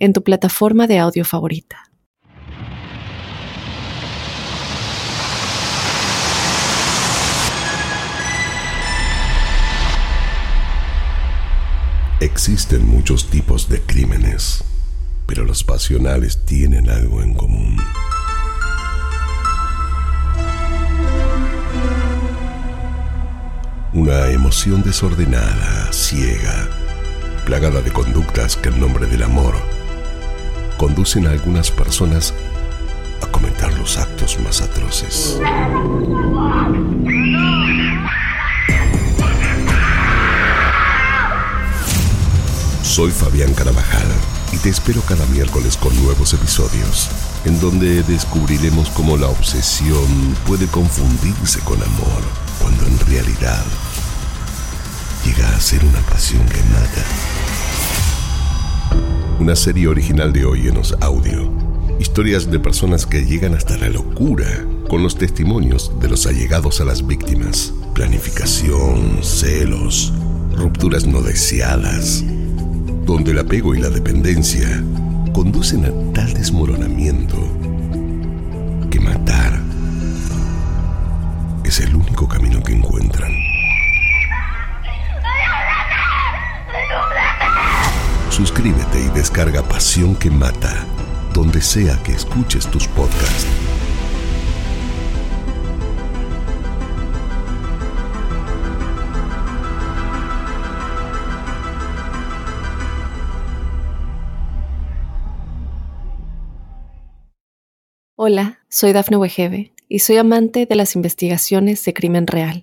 en tu plataforma de audio favorita. Existen muchos tipos de crímenes, pero los pasionales tienen algo en común. Una emoción desordenada, ciega, plagada de conductas que en nombre del amor conducen a algunas personas a cometer los actos más atroces. Soy Fabián Carabajal y te espero cada miércoles con nuevos episodios, en donde descubriremos cómo la obsesión puede confundirse con amor, cuando en realidad llega a ser una pasión que mata una serie original de Oyenos Audio. Historias de personas que llegan hasta la locura con los testimonios de los allegados a las víctimas. Planificación, celos, rupturas no deseadas, donde el apego y la dependencia conducen a tal desmoronamiento que matar es el único camino que encuentran. Suscríbete y descarga Pasión que Mata, donde sea que escuches tus podcasts. Hola, soy Dafne Wegebe y soy amante de las investigaciones de crimen real.